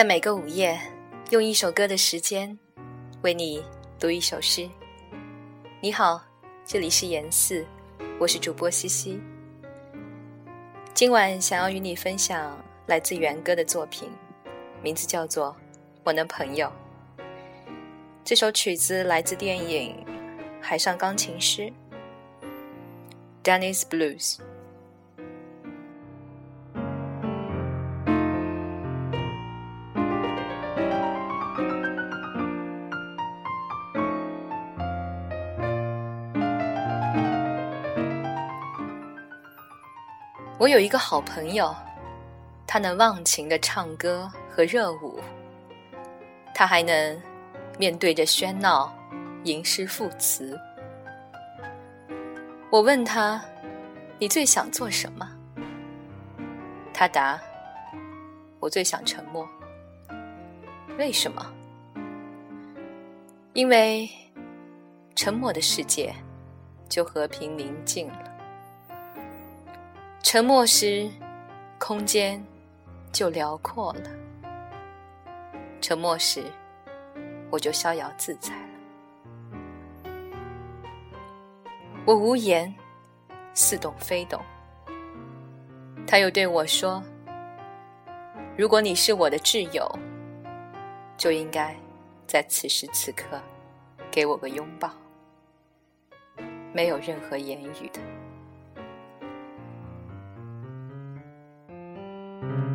在每个午夜，用一首歌的时间，为你读一首诗。你好，这里是严四，我是主播西西。今晚想要与你分享来自元歌的作品，名字叫做《我的朋友》。这首曲子来自电影《海上钢琴师》（Dennis Blues）。我有一个好朋友，他能忘情的唱歌和热舞，他还能面对着喧闹吟诗赋词。我问他：“你最想做什么？”他答：“我最想沉默。”为什么？因为沉默的世界就和平宁静了。沉默时，空间就辽阔了；沉默时，我就逍遥自在了。我无言，似懂非懂。他又对我说：“如果你是我的挚友，就应该在此时此刻给我个拥抱。”没有任何言语的。thank you